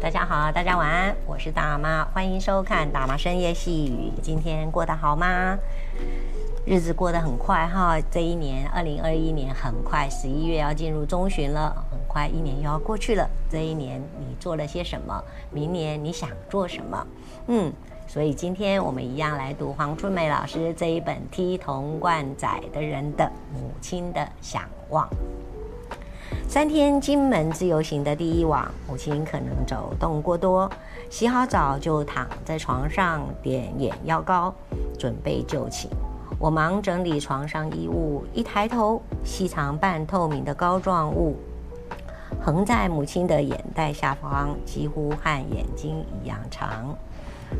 大家好，大家晚安，我是大妈，欢迎收看大妈深夜细语。今天过得好吗？日子过得很快哈，这一年二零二一年很快，十一月要进入中旬了，很快一年又要过去了。这一年你做了些什么？明年你想做什么？嗯，所以今天我们一样来读黄春梅老师这一本《踢童贯仔的人的母亲的想望》。三天金门自由行的第一晚，母亲可能走动过多，洗好澡就躺在床上点眼药膏，准备就寝。我忙整理床上衣物，一抬头，细长半透明的膏状物横在母亲的眼袋下方，几乎和眼睛一样长。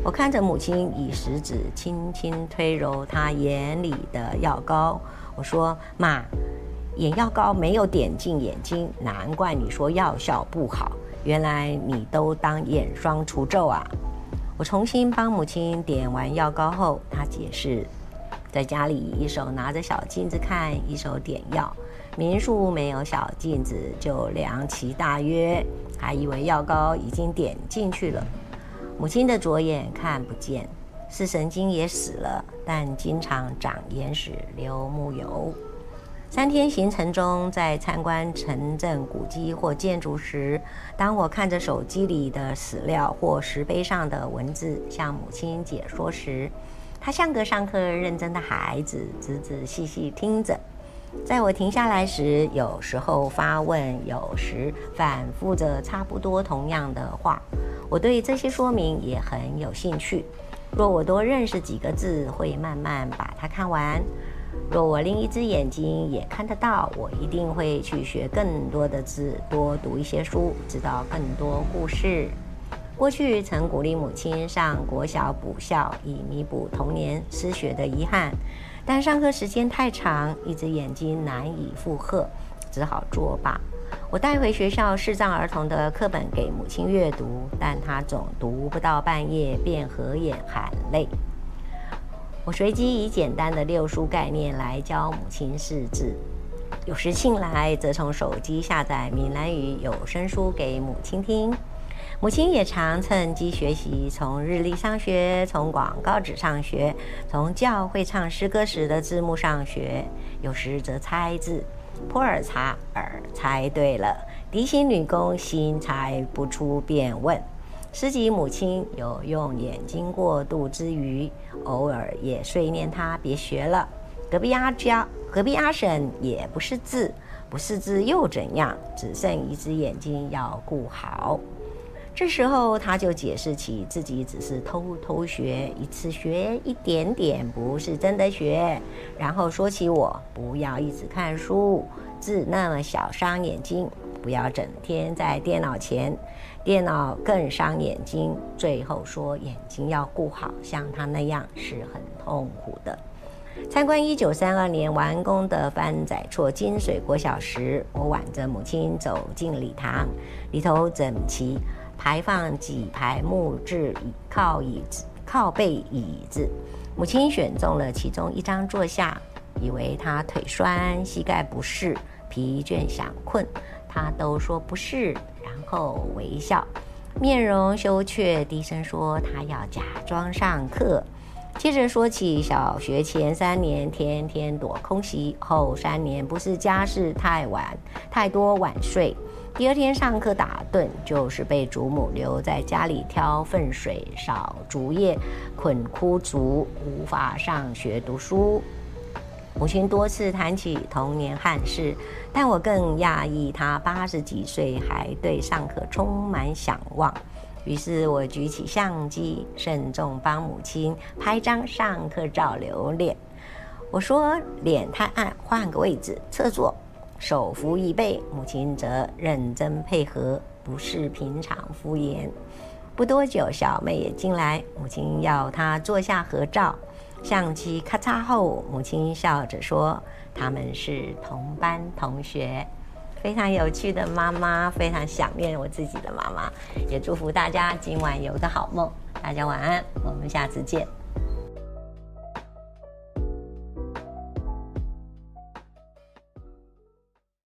我看着母亲以食指轻轻推揉她眼里的药膏，我说：“妈。”眼药膏没有点进眼睛，难怪你说药效不好。原来你都当眼霜除皱啊！我重新帮母亲点完药膏后，她解释，在家里一手拿着小镜子看，一手点药。民宿没有小镜子，就量其大约，还以为药膏已经点进去了。母亲的左眼看不见，视神经也死了，但经常长眼屎、流木油。三天行程中，在参观城镇古迹或建筑时，当我看着手机里的史料或石碑上的文字向母亲解说时，她像个上课认真的孩子，仔仔细细听着。在我停下来时，有时候发问，有时反复着差不多同样的话。我对这些说明也很有兴趣。若我多认识几个字，会慢慢把它看完。若我另一只眼睛也看得到，我一定会去学更多的字，多读一些书，知道更多故事。过去曾鼓励母亲上国小补校，以弥补童年失学的遗憾，但上课时间太长，一只眼睛难以负荷，只好作罢。我带回学校视障儿童的课本给母亲阅读，但她总读不到半页便合眼含泪。我随机以简单的六书概念来教母亲识字，有时信来则从手机下载闽南语有声书给母亲听。母亲也常趁机学习，从日历上学，从广告纸上学，从教会唱诗歌时的字幕上学。有时则猜字，普洱茶耳猜对了，提醒女工心猜不出便问。师级母亲有用眼睛过度之余，偶尔也碎念他别学了。隔壁阿娇、隔壁阿婶也不识字，不识字又怎样？只剩一只眼睛要顾好。这时候他就解释起自己只是偷偷学，一次学一点点，不是真的学。然后说起我不要一直看书，字那么小伤眼睛。不要整天在电脑前，电脑更伤眼睛。最后说眼睛要顾好，像他那样是很痛苦的。参观一九三二年完工的番仔厝金水国小时，我挽着母亲走进礼堂，里头整齐排放几排木质靠椅子、靠背椅子。母亲选中了其中一张坐下，以为她腿酸、膝盖不适、疲倦想困。他都说不是，然后微笑，面容羞怯，低声说他要假装上课。接着说起小学前三年天天躲空袭，后三年不是家事太晚太多晚睡，第二天上课打盹，就是被祖母留在家里挑粪水、扫竹叶、捆枯竹，无法上学读书。母亲多次谈起童年憾事，但我更讶异她八十几岁还对上课充满想望。于是我举起相机，慎重帮母亲拍张上课照留念。我说：“脸太暗，换个位置，侧坐，手扶椅背。”母亲则认真配合，不是平常敷衍。不多久，小妹也进来，母亲要她坐下合照。相机咔嚓后，母亲笑着说：“他们是同班同学，非常有趣的妈妈，非常想念我自己的妈妈，也祝福大家今晚有个好梦。大家晚安，我们下次见。”